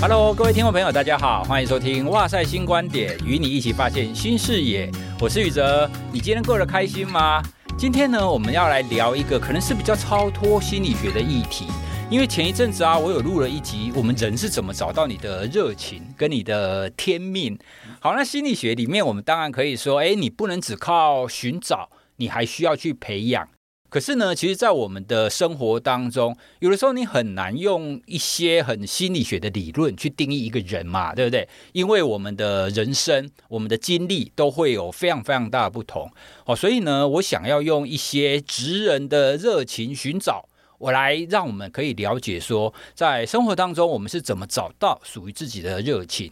Hello，各位听众朋友，大家好，欢迎收听《哇塞新观点》，与你一起发现新视野。我是宇哲，你今天过得开心吗？今天呢，我们要来聊一个可能是比较超脱心理学的议题，因为前一阵子啊，我有录了一集，我们人是怎么找到你的热情跟你的天命。好，那心理学里面，我们当然可以说，哎，你不能只靠寻找，你还需要去培养。可是呢，其实，在我们的生活当中，有的时候你很难用一些很心理学的理论去定义一个人嘛，对不对？因为我们的人生、我们的经历都会有非常非常大的不同。哦，所以呢，我想要用一些职人的热情寻找，我来让我们可以了解说，在生活当中我们是怎么找到属于自己的热情。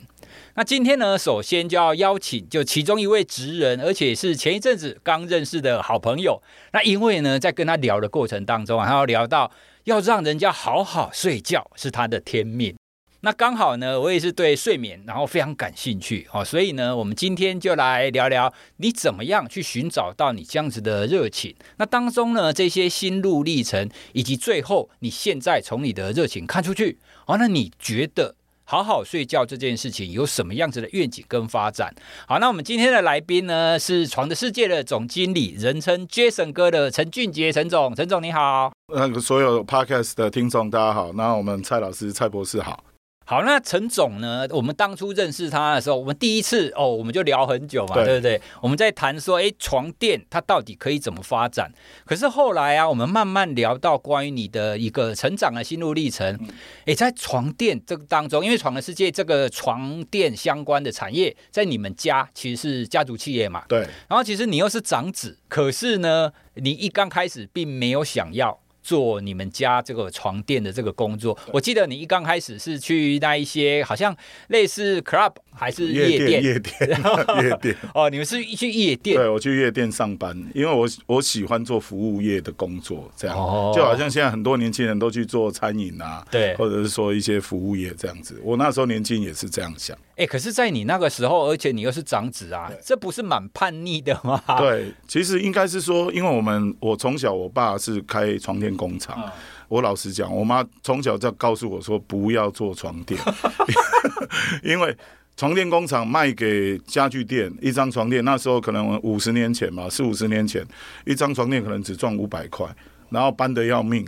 那今天呢，首先就要邀请就其中一位职人，而且是前一阵子刚认识的好朋友。那因为呢，在跟他聊的过程当中啊，他要聊到要让人家好好睡觉是他的天命。那刚好呢，我也是对睡眠然后非常感兴趣哦，所以呢，我们今天就来聊聊你怎么样去寻找到你这样子的热情。那当中呢，这些心路历程，以及最后你现在从你的热情看出去哦，那你觉得？好好睡觉这件事情有什么样子的愿景跟发展？好，那我们今天的来宾呢，是床的世界的总经理，人称 Jason 哥的陈俊杰陈总，陈总你好。那个所有 Podcast 的听众大家好，那我们蔡老师蔡博士好。好，那陈总呢？我们当初认识他的时候，我们第一次哦，我们就聊很久嘛，对，对不对？我们在谈说，哎，床垫它到底可以怎么发展？可是后来啊，我们慢慢聊到关于你的一个成长的心路历程。哎，在床垫这个当中，因为床的世界这个床垫相关的产业，在你们家其实是家族企业嘛，对。然后其实你又是长子，可是呢，你一刚开始并没有想要。做你们家这个床垫的这个工作，我记得你一刚开始是去那一些好像类似 club 还是夜店？夜店，夜店。哦，你们是去夜店？对，我去夜店上班，因为我我喜欢做服务业的工作，这样、哦、就好像现在很多年轻人都去做餐饮啊，对，或者是说一些服务业这样子。我那时候年轻也是这样想。哎、欸，可是，在你那个时候，而且你又是长子啊，这不是蛮叛逆的吗？对，其实应该是说，因为我们我从小，我爸是开床垫工厂、嗯。我老实讲，我妈从小就告诉我说，不要做床垫，因为床垫工厂卖给家具店一张床垫，那时候可能五十年前嘛，四五十年前，一张床垫可能只赚五百块，然后搬得要命。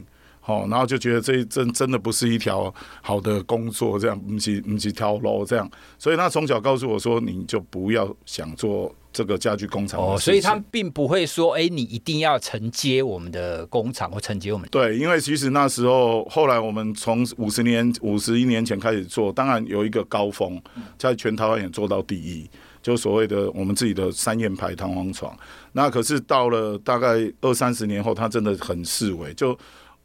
哦，然后就觉得这真真的不是一条好的工作，这样不是不是跳楼这样，所以他从小告诉我说，你就不要想做这个家具工厂。哦，所以他并不会说，哎，你一定要承接我们的工厂或承接我们。对，因为其实那时候后来我们从五十年五十一年前开始做，当然有一个高峰，在全台湾也做到第一，就所谓的我们自己的三叶牌弹簧床。那可是到了大概二三十年后，它真的很式微，就。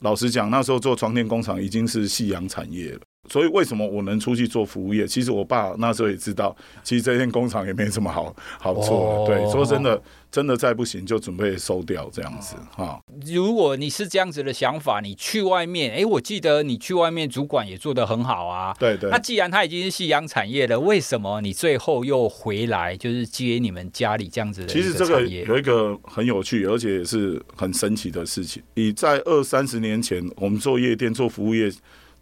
老实讲，那时候做床垫工厂已经是夕阳产业了。所以为什么我能出去做服务业？其实我爸那时候也知道，其实这间工厂也没什么好好做的。对，说真的，真的再不行就准备收掉这样子哈。如果你是这样子的想法，你去外面，哎，我记得你去外面主管也做得很好啊。对对。那既然他已经是夕阳产业了，为什么你最后又回来，就是接你们家里这样子的？其实这个有一个很有趣，而且也是很神奇的事情。你在二三十年前，我们做夜店、做服务业。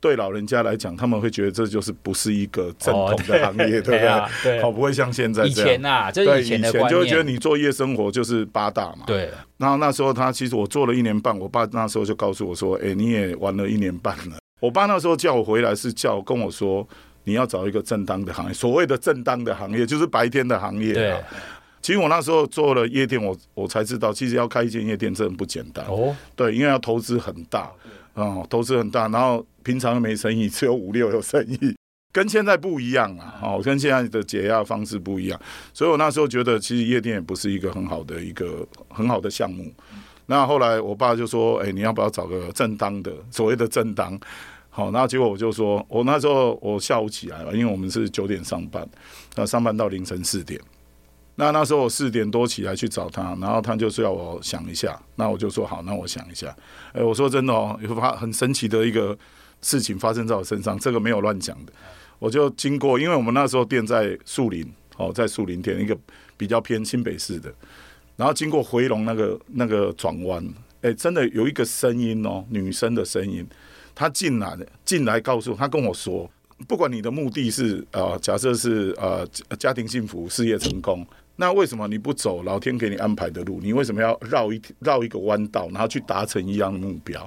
对老人家来讲，他们会觉得这就是不是一个正统的行业，哦、对，对不对？对啊、对，好，不会像现在这样。以前啊，这是以前的就会觉得你做夜生活就是八大嘛。对。然后那时候他其实我做了一年半，我爸那时候就告诉我说：“哎，你也玩了一年半了。”我爸那时候叫我回来是叫跟我说：“你要找一个正当的行业，所谓的正当的行业就是白天的行业。”对。其实我那时候做了夜店，我我才知道，其实要开一间夜店真的不简单。哦。对，因为要投资很大。哦，投资很大，然后平常又没生意，只有五六有生意，跟现在不一样啊！哦，跟现在的解压方式不一样，所以我那时候觉得，其实夜店也不是一个很好的一个很好的项目。那后来我爸就说：“哎，你要不要找个正当的，所谓的正当？”好，那结果我就说，我那时候我下午起来了，因为我们是九点上班，那上班到凌晨四点。那那时候我四点多起来去找他，然后他就是要我想一下，那我就说好，那我想一下。哎，我说真的哦，有发很神奇的一个事情发生在我身上，这个没有乱讲的。我就经过，因为我们那时候店在树林，哦，在树林店一个比较偏新北市的，然后经过回龙那个那个转弯，哎，真的有一个声音哦，女生的声音，她进来，进来告诉她跟我说。不管你的目的是呃，假设是呃家庭幸福、事业成功，那为什么你不走老天给你安排的路？你为什么要绕一绕一个弯道，然后去达成一样的目标？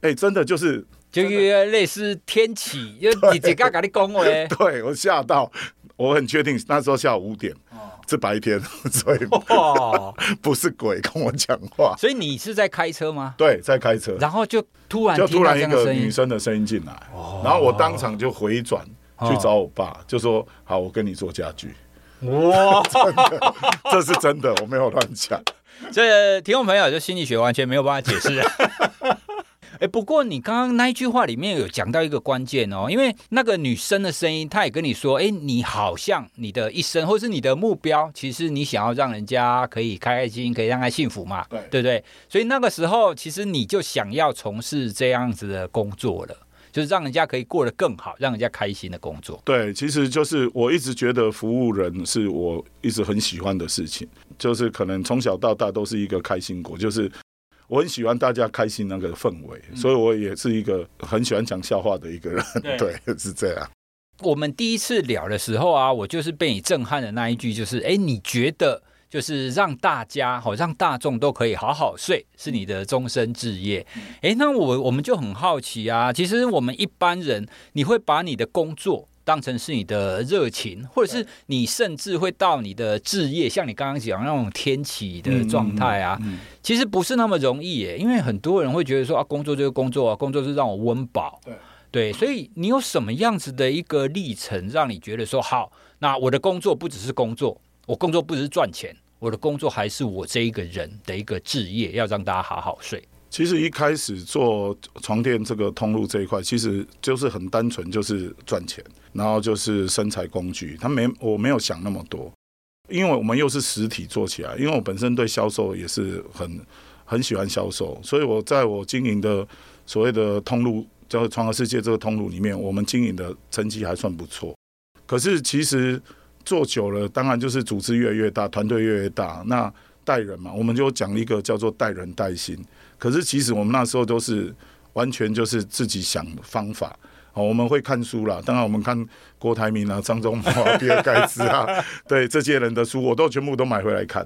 哎、欸，真的就是，就类似天启，就你自己跟你讲话，对我吓到，我很确定那时候下午五点。是白天，所以 不是鬼跟我讲话。所以你是在开车吗？对，在开车。然后就突然就突然一个女生的声音进来，然后我当场就回转去找我爸，就说：“好，我跟你做家具。”哇，真的，这是真的，我没有乱讲。这听众朋友就心理学完全没有办法解释。哎，不过你刚刚那一句话里面有讲到一个关键哦，因为那个女生的声音，她也跟你说，哎，你好像你的一生，或是你的目标，其实你想要让人家可以开开心心，可以让他幸福嘛，对，对不对？所以那个时候，其实你就想要从事这样子的工作了，就是让人家可以过得更好，让人家开心的工作。对，其实就是我一直觉得服务人是我一直很喜欢的事情，就是可能从小到大都是一个开心果，就是。我很喜欢大家开心那个氛围，所以我也是一个很喜欢讲笑话的一个人。对，对，是这样。我们第一次聊的时候啊，我就是被你震撼的那一句，就是哎，你觉得就是让大家好，让大众都可以好好睡，是你的终身志业。哎，那我我们就很好奇啊，其实我们一般人，你会把你的工作。当成是你的热情，或者是你甚至会到你的置业，像你刚刚讲那种天启的状态啊，嗯嗯嗯、其实不是那么容易耶。因为很多人会觉得说啊，工作就是工作啊，工作是让我温饱。对对，所以你有什么样子的一个历程，让你觉得说好？那我的工作不只是工作，我工作不只是赚钱，我的工作还是我这一个人的一个置业，要让大家好好睡。其实一开始做床垫这个通路这一块，其实就是很单纯，就是赚钱，然后就是生财工具。他没，我没有想那么多，因为我们又是实体做起来，因为我本身对销售也是很很喜欢销售，所以我在我经营的所谓的通路，叫做床和世界这个通路里面，我们经营的成绩还算不错。可是其实做久了，当然就是组织越来越大，团队越来越大，那带人嘛，我们就讲一个叫做带人带心。可是其实我们那时候都是完全就是自己想方法哦，我们会看书啦，当然我们看郭台铭啊、张忠谋啊、比尔盖茨啊，对这些人的书，我都全部都买回来看，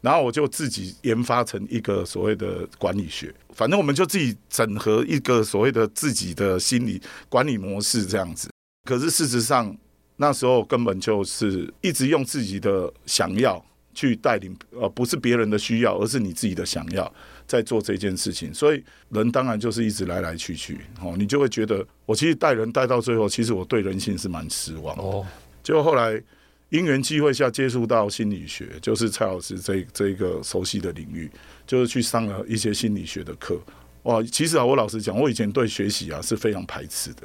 然后我就自己研发成一个所谓的管理学，反正我们就自己整合一个所谓的自己的心理管理模式这样子。可是事实上那时候根本就是一直用自己的想要去带领，呃，不是别人的需要，而是你自己的想要。在做这件事情，所以人当然就是一直来来去去，哦，你就会觉得我其实带人带到最后，其实我对人性是蛮失望的。哦，就后来因缘机会下接触到心理学，就是蔡老师这这一个熟悉的领域，就是去上了一些心理学的课。哇，其实啊，我老实讲，我以前对学习啊是非常排斥的。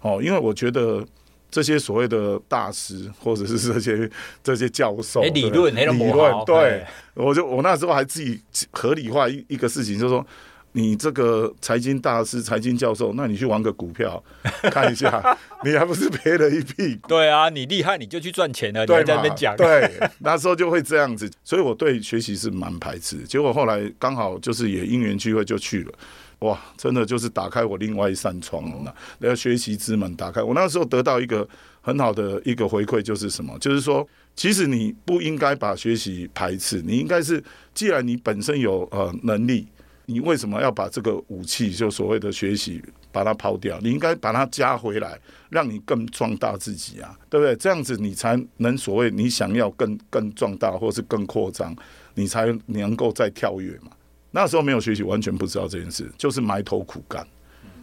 哦，因为我觉得。这些所谓的大师，或者是这些这些教授，理论理论，对，我就我那时候还自己合理化一一个事情，就是说，你这个财经大师、财经教授，那你去玩个股票 看一下，你还不是赔了一屁股？对啊，你厉害你就去赚钱了，对，在那边讲，对，那时候就会这样子，所以我对学习是蛮排斥。结果后来刚好就是也因缘聚会就去了。哇，真的就是打开我另外一扇窗了，那学习之门打开。我那时候得到一个很好的一个回馈，就是什么？就是说，其实你不应该把学习排斥，你应该是，既然你本身有呃能力，你为什么要把这个武器，就所谓的学习，把它抛掉？你应该把它加回来，让你更壮大自己啊，对不对？这样子你才能所谓你想要更更壮大，或是更扩张，你才能够再跳跃嘛。那时候没有学习，完全不知道这件事，就是埋头苦干。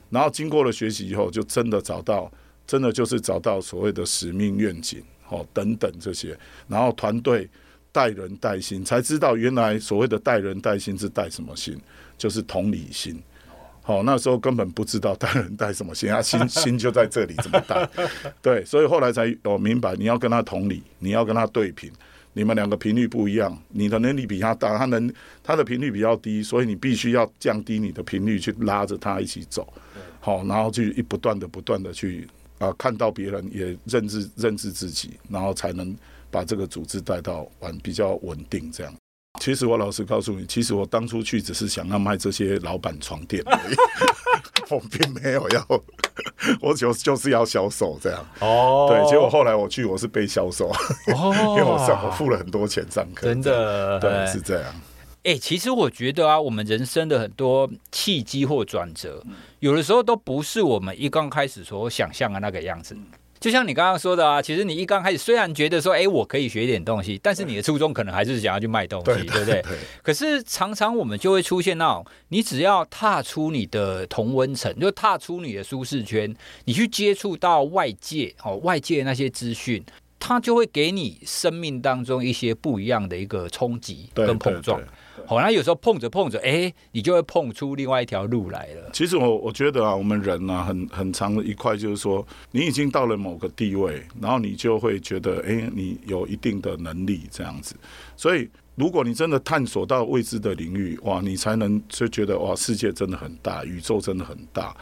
然后经过了学习以后，就真的找到，真的就是找到所谓的使命愿景，哦等等这些。然后团队带人带心，才知道原来所谓的带人带心是带什么心，就是同理心。好，那时候根本不知道带人带什么心，啊 心心就在这里怎么带？对，所以后来才我明白，你要跟他同理，你要跟他对平。你们两个频率不一样，你的能力比他大，他能他的频率比较低，所以你必须要降低你的频率去拉着他一起走，好，然后去一不断的不断的去啊看到别人也认知认知自己，然后才能把这个组织带到完比较稳定这样。其实我老实告诉你，其实我当初去只是想要卖这些老板床垫而已，我并没有要，我就就是要销售这样。哦，对，结果后来我去，我是被销售，哦、因为我上我付了很多钱上课，真的，对，是这样。哎、欸，其实我觉得啊，我们人生的很多契机或转折，有的时候都不是我们一刚开始所想象的那个样子。就像你刚刚说的啊，其实你一刚开始虽然觉得说，哎，我可以学一点东西，但是你的初衷可能还是想要去卖东西，对，对不对？可是常常我们就会出现那种，你只要踏出你的同温层，就踏出你的舒适圈，你去接触到外界哦，外界那些资讯，它就会给你生命当中一些不一样的一个冲击跟碰撞。对对对好，那有时候碰着碰着，哎、你就会碰出另外一条路来了。其实我我觉得啊，我们人啊，很很长的一块，就是说，你已经到了某个地位，然后你就会觉得，哎、你有一定的能力这样子。所以，如果你真的探索到未知的领域，哇，你才能就觉得，哇，世界真的很大，宇宙真的很大。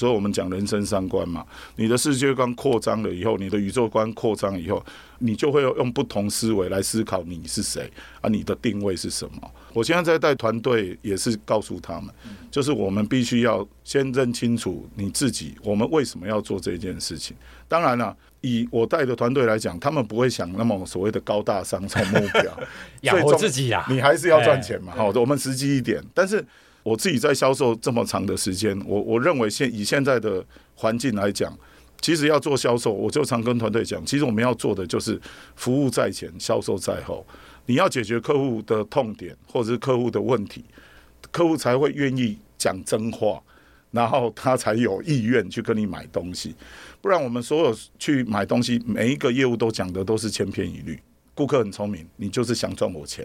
所以我们讲人生三观嘛，你的世界观扩张了以后，你的宇宙观扩张以后，你就会用不同思维来思考你是谁啊，你的定位是什么？我现在在带团队，也是告诉他们，就是我们必须要先认清楚你自己，我们为什么要做这件事情。当然了，以我带的团队来讲，他们不会想那么所谓的高大上超目标，养活自己呀，你还是要赚钱嘛。好，我们实际一点，但是。我自己在销售这么长的时间，我我认为现以现在的环境来讲，其实要做销售，我就常跟团队讲，其实我们要做的就是服务在前，销售在后。你要解决客户的痛点或者是客户的问题，客户才会愿意讲真话，然后他才有意愿去跟你买东西。不然我们所有去买东西，每一个业务都讲的都是千篇一律。顾客很聪明，你就是想赚我钱。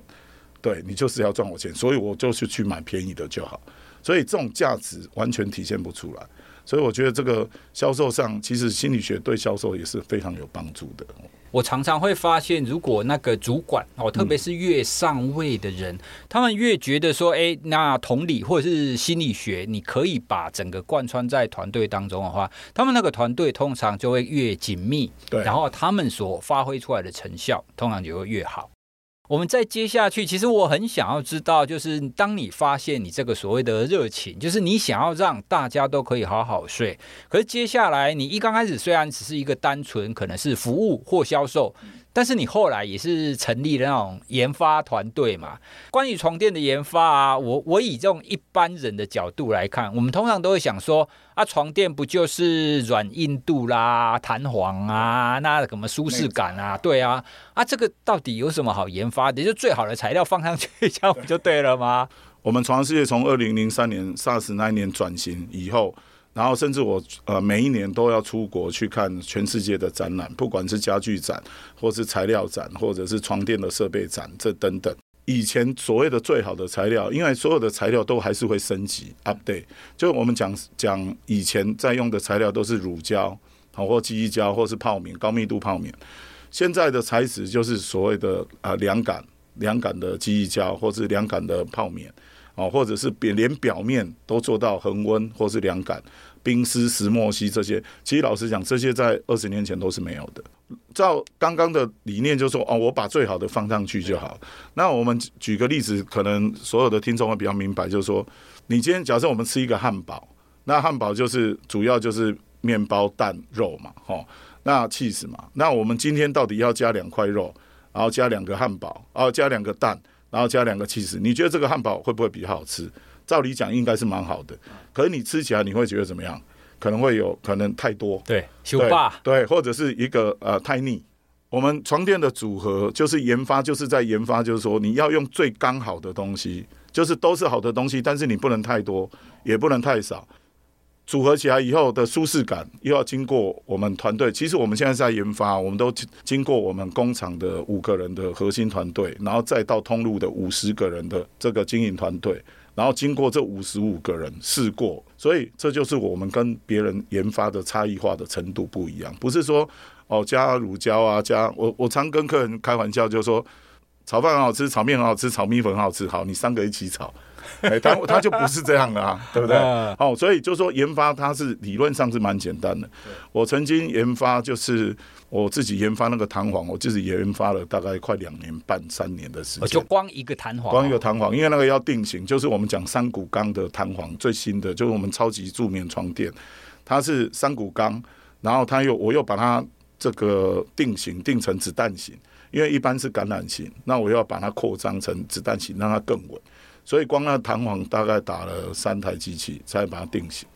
对，你就是要赚我钱，所以我就是去买便宜的就好，所以这种价值完全体现不出来。所以我觉得这个销售上，其实心理学对销售也是非常有帮助的。我常常会发现，如果那个主管哦，特别是越上位的人，嗯、他们越觉得说，哎，那同理或者是心理学，你可以把整个贯穿在团队当中的话，他们那个团队通常就会越紧密，对，然后他们所发挥出来的成效，通常就会越好。我们再接下去，其实我很想要知道，就是当你发现你这个所谓的热情，就是你想要让大家都可以好好睡。可是接下来，你一刚开始虽然只是一个单纯可能是服务或销售。但是你后来也是成立了那种研发团队嘛？关于床垫的研发啊，我我以这种一般人的角度来看，我们通常都会想说啊，床垫不就是软硬度啦、弹簧啊，那什么舒适感啊？对啊，啊这个到底有什么好研发的？就最好的材料放上去，这样不就对了吗？我们床世界从二零零三年 SARS 那一年转型以后。然后甚至我呃每一年都要出国去看全世界的展览，不管是家具展，或是材料展，或者是床垫的设备展，这等等。以前所谓的最好的材料，因为所有的材料都还是会升级 update。就我们讲讲以前在用的材料都是乳胶，好或记忆胶，或是泡棉高密度泡棉。现在的材质就是所谓的啊凉感凉感的记忆胶，或是凉感的泡棉。哦，或者是连连表面都做到恒温或是凉感，冰丝、石墨烯这些，其实老实讲，这些在二十年前都是没有的。照刚刚的理念，就是说哦，我把最好的放上去就好。那我们举个例子，可能所有的听众会比较明白，就是说，你今天假设我们吃一个汉堡，那汉堡就是主要就是面包、蛋、肉嘛，哦，那起司嘛，那我们今天到底要加两块肉，然后加两个汉堡，然后加两个蛋。然后加两个起司，你觉得这个汉堡会不会比较好吃？照理讲应该是蛮好的，可是你吃起来你会觉得怎么样？可能会有可能太多，对，对，对，或者是一个呃太腻。我们床垫的组合就是研发，就是在研发，就是说你要用最刚好的东西，就是都是好的东西，但是你不能太多，也不能太少。组合起来以后的舒适感，又要经过我们团队。其实我们现在在研发，我们都经过我们工厂的五个人的核心团队，然后再到通路的五十个人的这个经营团队，然后经过这五十五个人试过，所以这就是我们跟别人研发的差异化的程度不一样。不是说哦加乳胶啊，加我我常跟客人开玩笑，就是说炒饭很好吃，炒面很好吃，炒米粉很好吃，好，你三个一起炒。哎，他他就不是这样的啊，对不对？哦，所以就说研发它是理论上是蛮简单的。我曾经研发就是我自己研发那个弹簧，我自己研发了大概快两年半三年的时间。就光一个弹簧，光一个弹簧，因为那个要定型，就是我们讲三股钢的弹簧，最新的就是我们超级助眠床垫，它是三股钢，然后它又我又把它这个定型定成子弹型，因为一般是橄榄型，那我要把它扩张成子弹型，让它更稳。所以光那弹簧大概打了三台机器才把它定型，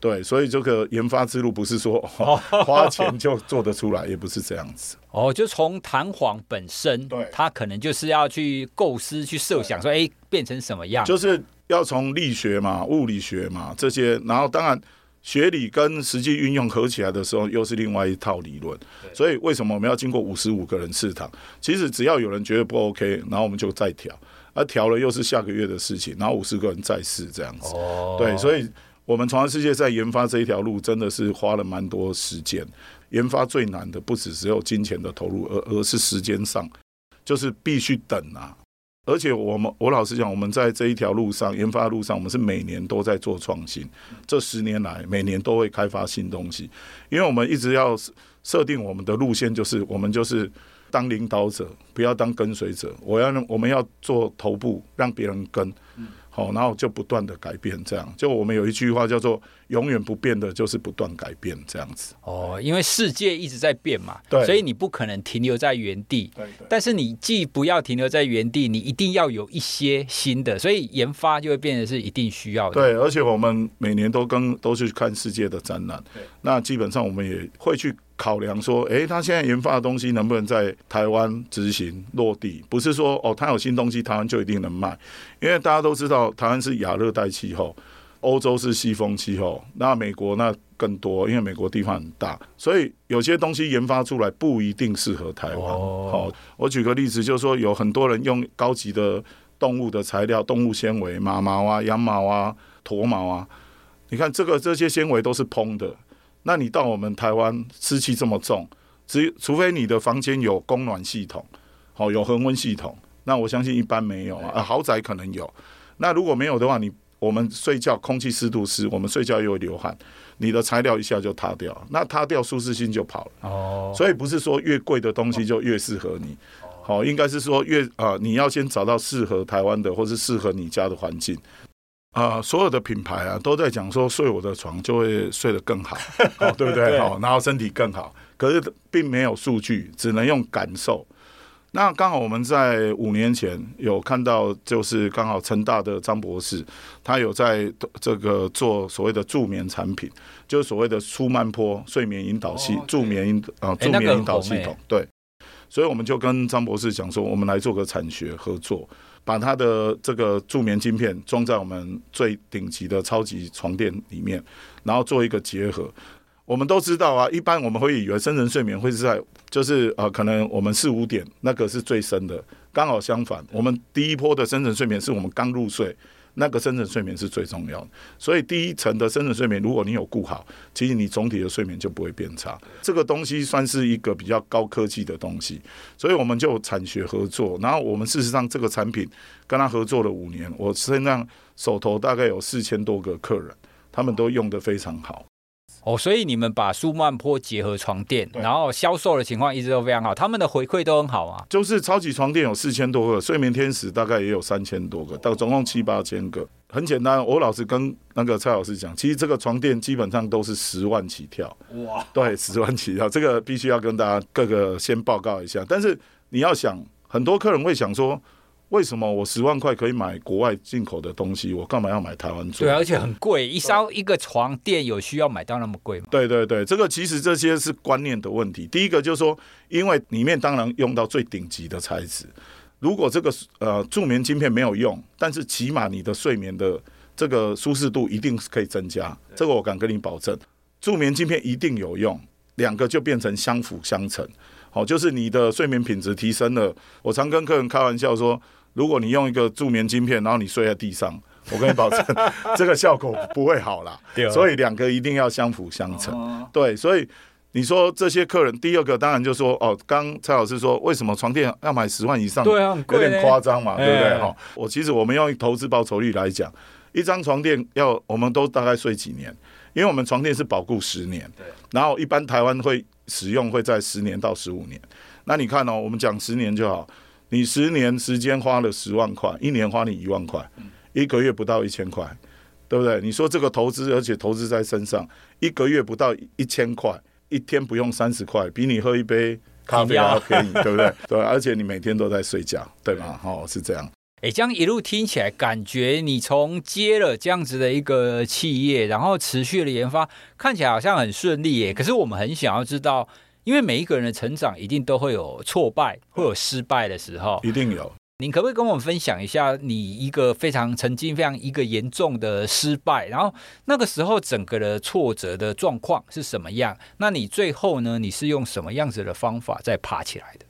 对，所以这个研发之路不是说 花钱就做得出来，也不是这样子。哦，就从弹簧本身，对，它可能就是要去构思、去设想，说，哎，变成什么样？就是要从力学嘛、物理学嘛这些，然后当然学理跟实际运用合起来的时候，又是另外一套理论。所以为什么我们要经过五十五个人试躺？其实只要有人觉得不 OK，然后我们就再调。他调了又是下个月的事情，然后五十个人再试这样子。Oh. 对，所以我们传世界在研发这一条路真的是花了蛮多时间。研发最难的不只只有金钱的投入，而而是时间上，就是必须等啊。而且我们我老实讲，我们在这一条路上研发路上，我们是每年都在做创新。这十年来，每年都会开发新东西，因为我们一直要设定我们的路线，就是我们就是。当领导者，不要当跟随者。我要，我们要做头部，让别人跟。好，然后就不断的改变，这样。就我们有一句话叫做“永远不变的就是不断改变”这样子。哦，因为世界一直在变嘛，对，所以你不可能停留在原地。对，对。但是你既不要停留在原地，你一定要有一些新的，所以研发就会变得是一定需要的。对，而且我们每年都跟都去看世界的展览，那基本上我们也会去。考量说，哎，他现在研发的东西能不能在台湾执行落地？不是说哦，他有新东西，台湾就一定能卖。因为大家都知道，台湾是亚热带气候，欧洲是西风气候，那美国那更多，因为美国地方很大，所以有些东西研发出来不一定适合台湾。好，我举个例子，就是说有很多人用高级的动物的材料，动物纤维，马毛啊、羊毛啊、驼毛啊，你看这个这些纤维都是蓬的。那你到我们台湾湿气这么重，只除非你的房间有供暖系统，好有恒温系统，那我相信一般没有啊，豪宅可能有。那如果没有的话，你我们睡觉空气湿度湿，我们睡觉又会流汗，你的材料一下就塌掉，那塌掉舒适性就跑了。哦，所以不是说越贵的东西就越适合你，好，应该是说越啊，你要先找到适合台湾的或是适合你家的环境。啊、呃，所有的品牌啊都在讲说睡我的床就会睡得更好，哦，对不 对？好，然后身体更好，可是并没有数据，只能用感受。那刚好我们在五年前有看到，就是刚好成大的张博士，他有在这个做所谓的助眠产品，就是所谓的舒曼坡睡眠引导系、助眠引啊助眠引导系统。对，所以我们就跟张博士讲说，我们来做个产学合作。把它的这个助眠晶片装在我们最顶级的超级床垫里面，然后做一个结合。我们都知道啊，一般我们会以为深层睡眠会是在，就是呃，可能我们四五点那个是最深的，刚好相反，我们第一波的深层睡眠是我们刚入睡。那个深层睡眠是最重要的，所以第一层的深层睡眠，如果你有顾好，其实你总体的睡眠就不会变差。这个东西算是一个比较高科技的东西，所以我们就产学合作。然后我们事实上这个产品跟他合作了五年，我身上手头大概有四千多个客人，他们都用得非常好。哦，所以你们把舒曼坡结合床垫，然后销售的情况一直都非常好，他们的回馈都很好啊。就是超级床垫有四千多个，睡眠天使大概也有三千多个，到总共七八千个。很简单，我老实跟那个蔡老师讲，其实这个床垫基本上都是十万起跳。哇，对，十万起跳，这个必须要跟大家各个先报告一下。但是你要想，很多客人会想说。为什么我十万块可以买国外进口的东西？我干嘛要买台湾做？对，而且很贵，一烧一个床垫有需要买到那么贵吗？对对对，这个其实这些是观念的问题。第一个就是说，因为里面当然用到最顶级的材质。如果这个呃助眠晶片没有用，但是起码你的睡眠的这个舒适度一定是可以增加。这个我敢跟你保证，助眠晶片一定有用，两个就变成相辅相成。好，就是你的睡眠品质提升了。我常跟客人开玩笑说。如果你用一个助眠晶片，然后你睡在地上，我跟你保证，这个效果不会好啦。所以两个一定要相辅相成。对，所以你说这些客人，第二个当然就说哦，刚蔡老师说为什么床垫要买十万以上？对啊，有点夸张嘛，对不对？哈，我其实我们用投资报酬率来讲，一张床垫要我们都大概睡几年？因为我们床垫是保固十年，然后一般台湾会使用会在十年到十五年。那你看哦，我们讲十年就好，你十年时间花了十万块，一年花你一万块，一个月不到一千块，对不对？你说这个投资，而且投资在身上，一个月不到一千块。一天不用三十块，比你喝一杯咖啡还要便宜，对不对？对，而且你每天都在睡觉，对吗？哦，是这样。哎，这样一路听起来，感觉你从接了这样子的一个企业，然后持续的研发，看起来好像很顺利耶。可是我们很想要知道，因为每一个人的成长一定都会有挫败，会有失败的时候，一定有。您可不可以跟我们分享一下你一个非常曾经非常一个严重的失败，然后那个时候整个的挫折的状况是什么样？那你最后呢？你是用什么样子的方法再爬起来的？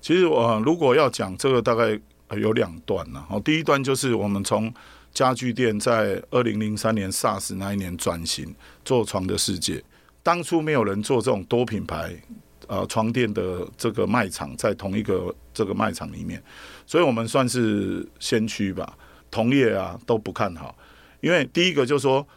其实我如果要讲这个，大概有两段呢。哦，第一段就是我们从家具店在二零零三年 SARS 那一年转型做床的世界，当初没有人做这种多品牌。呃，床垫的这个卖场在同一个这个卖场里面，所以我们算是先驱吧。同业啊都不看好，因为第一个就是说，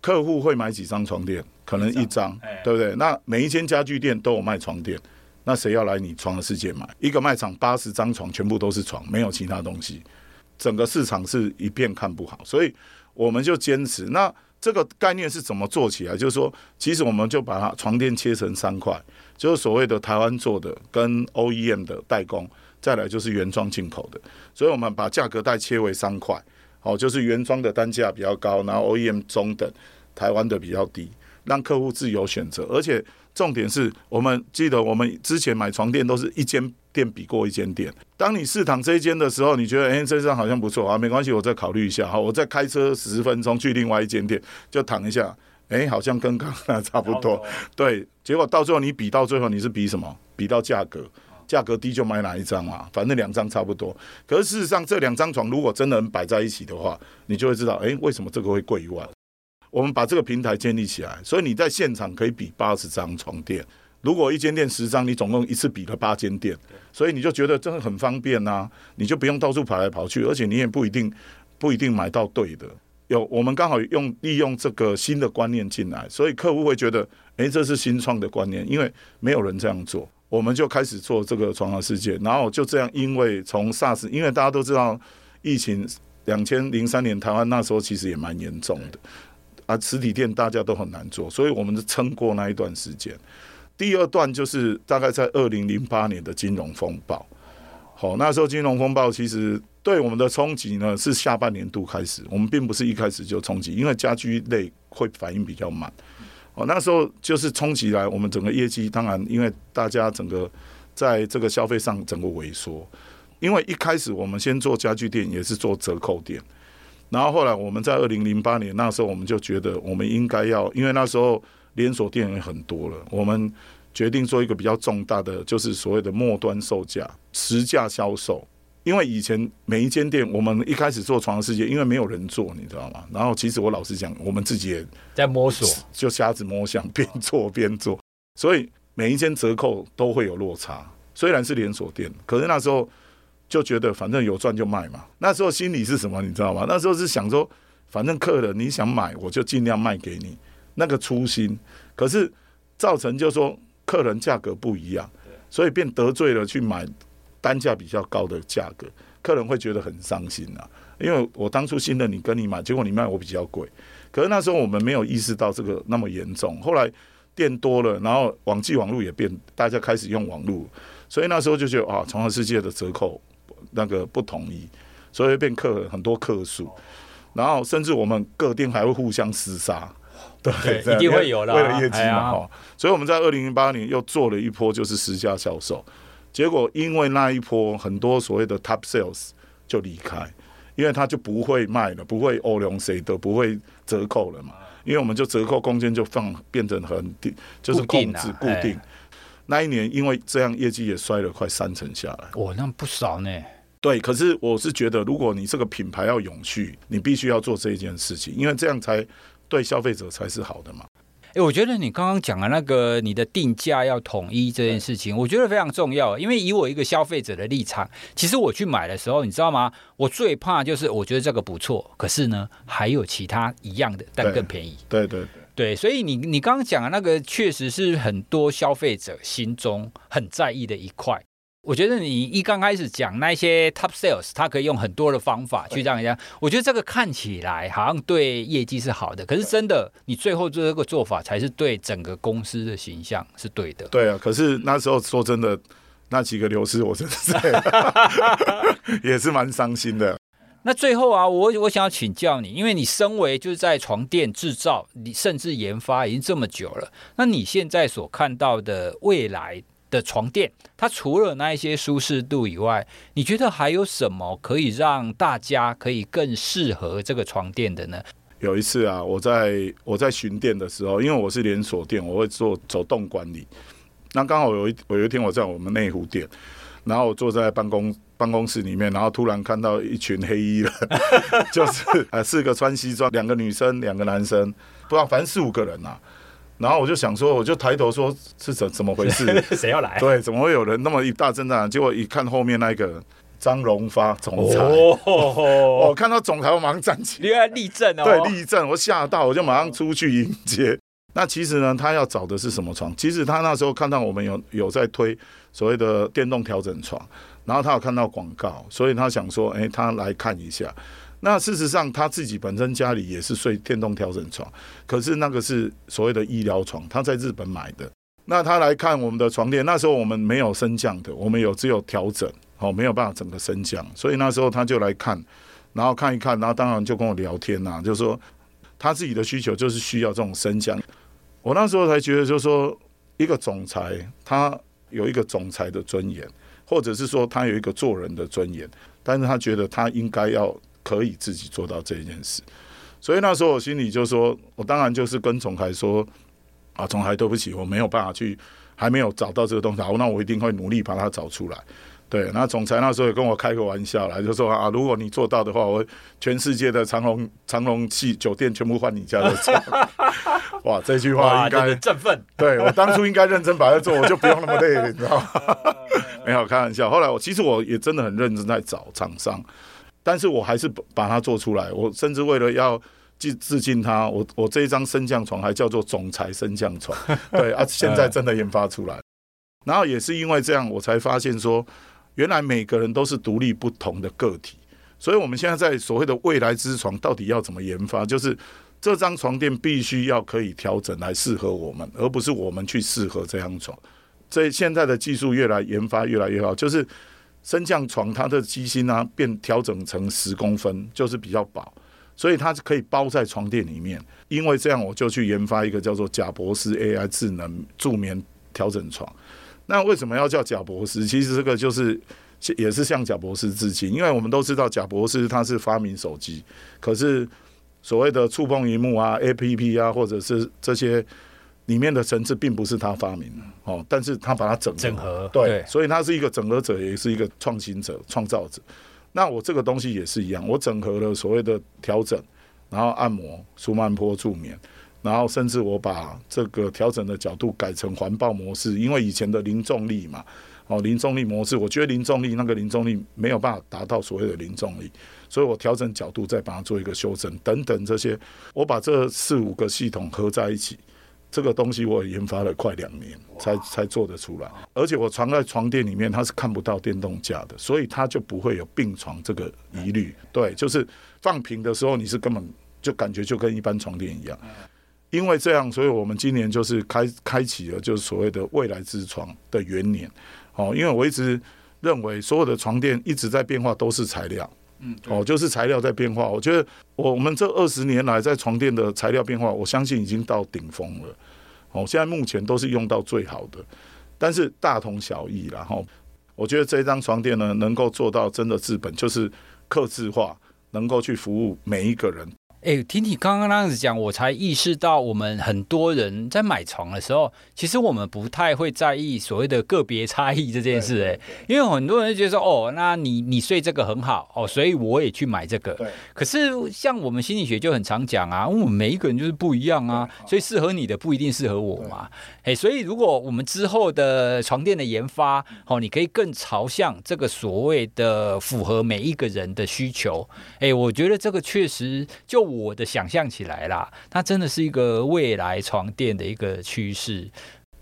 客户会买几张床垫，可能一张，对不对？那每一间家具店都有卖床垫，那谁要来你床的世界买？一个卖场八十张床，全部都是床，没有其他东西，整个市场是一片看不好，所以我们就坚持。那这个概念是怎么做起来？就是说，其实我们就把它床垫切成三块。就是所谓的台湾做的跟 OEM 的代工，再来就是原装进口的，所以我们把价格带切为三块，哦，就是原装的单价比较高，然后 OEM 中等，台湾的比较低，让客户自由选择。而且重点是我们记得，我们之前买床垫都是一间店比过一间店。当你试躺这一间的时候，你觉得哎，这张好像不错啊，没关系，我再考虑一下。好，我再开车十分钟去另外一间店，就躺一下。哎、欸，好像跟刚刚差不多，对。结果到最后你比到最后你是比什么？比到价格，价格低就买哪一张嘛，反正两张差不多。可是事实上，这两张床如果真的能摆在一起的话，你就会知道，哎、欸，为什么这个会贵一万？我们把这个平台建立起来，所以你在现场可以比八十张床垫。如果一间店十张，你总共一次比了八间店，所以你就觉得真的很方便呐、啊，你就不用到处跑来跑去，而且你也不一定不一定买到对的。有我们刚好用利用这个新的观念进来，所以客户会觉得，诶，这是新创的观念，因为没有人这样做，我们就开始做这个床上世界，然后就这样，因为从 SARS，因为大家都知道疫情，两千零三年台湾那时候其实也蛮严重的，啊，实体店大家都很难做，所以我们就撑过那一段时间。第二段就是大概在二零零八年的金融风暴，好，那时候金融风暴其实。对我们的冲击呢，是下半年度开始，我们并不是一开始就冲击，因为家居类会反应比较慢。哦，那时候就是冲击来，我们整个业绩当然因为大家整个在这个消费上整个萎缩，因为一开始我们先做家具店，也是做折扣店，然后后来我们在二零零八年那时候，我们就觉得我们应该要，因为那时候连锁店也很多了，我们决定做一个比较重大的，就是所谓的末端售价实价销售。因为以前每一间店，我们一开始做床的世界，因为没有人做，你知道吗？然后其实我老实讲，我们自己也在摸索，就瞎子摸象，边做边做。所以每一间折扣都会有落差。虽然是连锁店，可是那时候就觉得反正有赚就卖嘛。那时候心里是什么，你知道吗？那时候是想说，反正客人你想买，我就尽量卖给你，那个初心。可是造成就说客人价格不一样，所以便得罪了去买。单价比较高的价格，客人会觉得很伤心啊。因为我当初信任你，跟你买，结果你卖我比较贵。可是那时候我们没有意识到这个那么严重。后来店多了，然后网际网络也变，大家开始用网络，所以那时候就觉得啊，床的世界的折扣那个不统一，所以变客很多客诉，然后甚至我们各店还会互相厮杀。对，一定会有的，为了业绩嘛哈。所以我们在二零零八年又做了一波，就是实价销售。结果因为那一波很多所谓的 top sales 就离开，因为他就不会卖了，不会欧龙谁的，不会折扣了嘛。因为我们就折扣空间就放变成很低，就是控制固定。那一年因为这样业绩也摔了快三成下来。哇，那不少呢。对，可是我是觉得，如果你这个品牌要永续，你必须要做这一件事情，因为这样才对消费者才是好的嘛。哎，我觉得你刚刚讲的那个你的定价要统一这件事情，我觉得非常重要。因为以我一个消费者的立场，其实我去买的时候，你知道吗？我最怕就是我觉得这个不错，可是呢，还有其他一样的，但更便宜。对对对，对，所以你你刚刚讲的那个，确实是很多消费者心中很在意的一块。我觉得你一刚开始讲那些 top sales，他可以用很多的方法去让人家。我觉得这个看起来好像对业绩是好的，可是真的，你最后做这个做法才是对整个公司的形象是对的。对啊，可是那时候说真的，那几个流失，我真的是 也是蛮伤心的。那最后啊，我我想要请教你，因为你身为就是在床垫制造，你甚至研发已经这么久了，那你现在所看到的未来的床垫，它除了那一些舒适度以外，你觉得还有什么可以让大家可以更适合这个床垫的呢？有一次啊，我在我在巡店的时候，因为我是连锁店，我会做走动管理。那刚好有一我有一天我在我们内湖店，然后我坐在办公办公室里面，然后突然看到一群黑衣人，就是呃四个穿西装，两个女生，两个男生，不知道反正四五个人啊。然后我就想说，我就抬头说是怎怎么回事？谁要来？对，怎么会有人那么一大阵仗？结果一看后面那个张荣发总裁，我、哦哦、看到总裁，我马上站起来，立正哦。对，立正，我吓到，我就马上出去迎接。那其实呢，他要找的是什么床？其实他那时候看到我们有有在推所谓的电动调整床，然后他有看到广告，所以他想说，哎，他来看一下。那事实上，他自己本身家里也是睡电动调整床，可是那个是所谓的医疗床，他在日本买的。那他来看我们的床垫，那时候我们没有升降的，我们有只有调整，哦，没有办法整个升降，所以那时候他就来看，然后看一看，然后当然就跟我聊天呐、啊，就说他自己的需求就是需要这种升降。我那时候才觉得，就是说一个总裁他有一个总裁的尊严，或者是说他有一个做人的尊严，但是他觉得他应该要。可以自己做到这件事，所以那时候我心里就说，我当然就是跟总裁说啊，总裁对不起，我没有办法去，还没有找到这个东西，那我一定会努力把它找出来。对，那总裁那时候也跟我开个玩笑来，就说啊，如果你做到的话，我全世界的长隆长隆系酒店全部换你家的床。哇，这句话应该振奋。对，我当初应该认真把它做，我就不用那么累了，你知道吗？没有开玩笑。后来我其实我也真的很认真在找厂商。但是我还是把它做出来，我甚至为了要致致敬他，我我这一张升降床还叫做总裁升降床，对啊，现在真的研发出来，然后也是因为这样，我才发现说，原来每个人都是独立不同的个体，所以我们现在在所谓的未来之床到底要怎么研发，就是这张床垫必须要可以调整来适合我们，而不是我们去适合这张床。所以现在的技术越来研发越来越好，就是。升降床它的机芯呢，变调整成十公分，就是比较薄，所以它可以包在床垫里面。因为这样，我就去研发一个叫做贾博士 AI 智能助眠调整床。那为什么要叫贾博士？其实这个就是也是向贾博士致敬，因为我们都知道贾博士他是发明手机，可是所谓的触碰荧幕啊、APP 啊，或者是这些。里面的层次并不是他发明的哦，但是他把它整合，整合对，对，所以他是一个整合者，也是一个创新者、创造者。那我这个东西也是一样，我整合了所谓的调整，然后按摩、舒曼波助眠，然后甚至我把这个调整的角度改成环抱模式，因为以前的零重力嘛，哦，零重力模式，我觉得零重力那个零重力没有办法达到所谓的零重力，所以我调整角度再把它做一个修正，等等这些，我把这四五个系统合在一起。这个东西我研发了快两年才才做得出来，而且我藏在床垫里面，它是看不到电动架的，所以它就不会有病床这个疑虑。对，就是放平的时候，你是根本就感觉就跟一般床垫一样。因为这样，所以我们今年就是开开启了就是所谓的未来之床的元年。哦，因为我一直认为所有的床垫一直在变化，都是材料。嗯，哦，就是材料在变化。我觉得我我们这二十年来在床垫的材料变化，我相信已经到顶峰了。哦，现在目前都是用到最好的，但是大同小异。然后，我觉得这张床垫呢，能够做到真的治本，就是客制化，能够去服务每一个人。哎，听你刚刚那样子讲，我才意识到，我们很多人在买床的时候，其实我们不太会在意所谓的个别差异这件事。哎，因为很多人就觉得说，哦，那你你睡这个很好哦，所以我也去买这个。对。可是像我们心理学就很常讲啊，我们每一个人就是不一样啊，所以适合你的不一定适合我嘛。哎，所以如果我们之后的床垫的研发，哦，你可以更朝向这个所谓的符合每一个人的需求。哎，我觉得这个确实就。我的想象起来啦，它真的是一个未来床垫的一个趋势。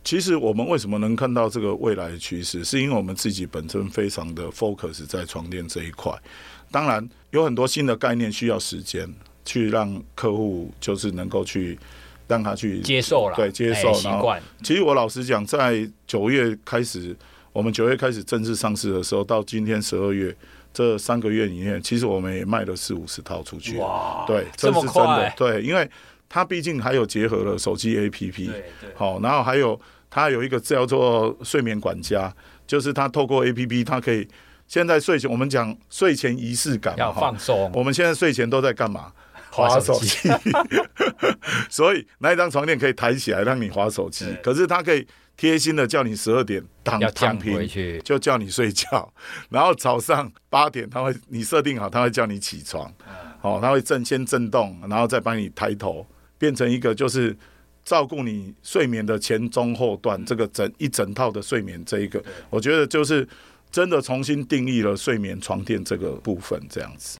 其实我们为什么能看到这个未来的趋势，是因为我们自己本身非常的 focus 在床垫这一块。当然，有很多新的概念需要时间去让客户就是能够去让他去接受了，对，接受习惯。其实我老实讲，在九月开始，我们九月开始正式上市的时候，到今天十二月。这三个月里面，其实我们也卖了四五十套出去。哇，对，这是真的。对，因为它毕竟还有结合了手机 APP，好，然后还有它有一个叫做睡眠管家，就是它透过 APP，它可以现在睡前我们讲睡前仪式感，要放松。我们现在睡前都在干嘛？滑手机。所以那一张床垫可以抬起来让你滑手机，可是它可以。贴心的叫你十二点躺躺平，就叫你睡觉，然后早上八点他会你设定好，他会叫你起床，哦，他会震先震动，然后再帮你抬头，变成一个就是照顾你睡眠的前中后段，这个整一整套的睡眠这一个，我觉得就是真的重新定义了睡眠床垫这个部分，这样子。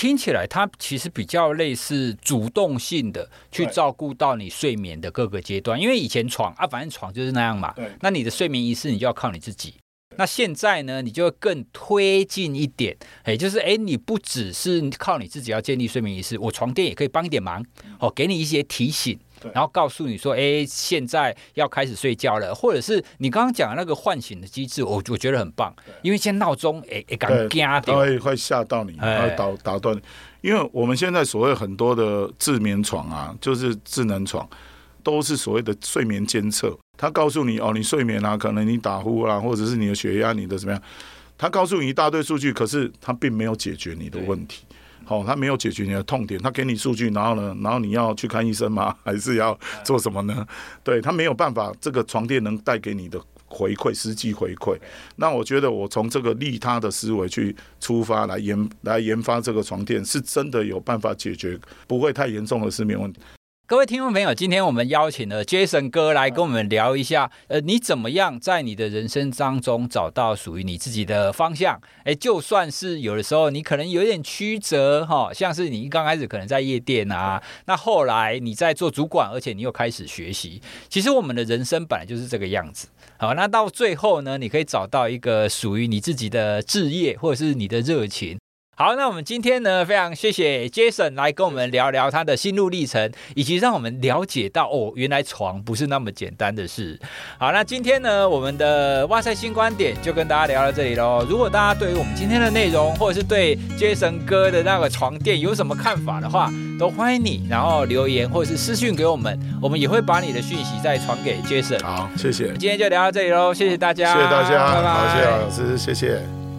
听起来，它其实比较类似主动性的去照顾到你睡眠的各个阶段，因为以前床啊，反正床就是那样嘛。那你的睡眠仪式，你就要靠你自己。那现在呢，你就会更推进一点，哎，就是哎，你不只是靠你自己要建立睡眠仪式，我床垫也可以帮一点忙，哦，给你一些提醒。然后告诉你说，哎，现在要开始睡觉了，或者是你刚刚讲的那个唤醒的机制，我我觉得很棒，因为现在闹钟，哎哎，刚惊掉，会会吓到你，会打打断你。因为我们现在所谓很多的智眠床啊，就是智能床，都是所谓的睡眠监测，它告诉你哦，你睡眠啊，可能你打呼啦，或者是你的血压，你的怎么样，它告诉你一大堆数据，可是它并没有解决你的问题。哦，他没有解决你的痛点，他给你数据，然后呢，然后你要去看医生吗？还是要做什么呢？对，他没有办法，这个床垫能带给你的回馈，实际回馈。那我觉得，我从这个利他的思维去出发来研来研发这个床垫，是真的有办法解决不会太严重的失眠问题。各位听众朋友，今天我们邀请了 Jason 哥来跟我们聊一下，呃，你怎么样在你的人生当中找到属于你自己的方向？哎，就算是有的时候你可能有点曲折哈，像是你刚开始可能在夜店啊，那后来你在做主管，而且你又开始学习。其实我们的人生本来就是这个样子。好，那到最后呢，你可以找到一个属于你自己的置业，或者是你的热情。好，那我们今天呢，非常谢谢 Jason 来跟我们聊聊他的心路历程，以及让我们了解到哦，原来床不是那么简单的事。好，那今天呢，我们的哇塞新观点就跟大家聊到这里喽。如果大家对于我们今天的内容，或者是对 Jason 哥的那个床垫有什么看法的话，都欢迎你，然后留言或者是私讯给我们，我们也会把你的讯息再传给 Jason。好，谢谢。今天就聊到这里喽，谢谢大家，谢谢大家，拜拜。好，谢谢老师，谢谢。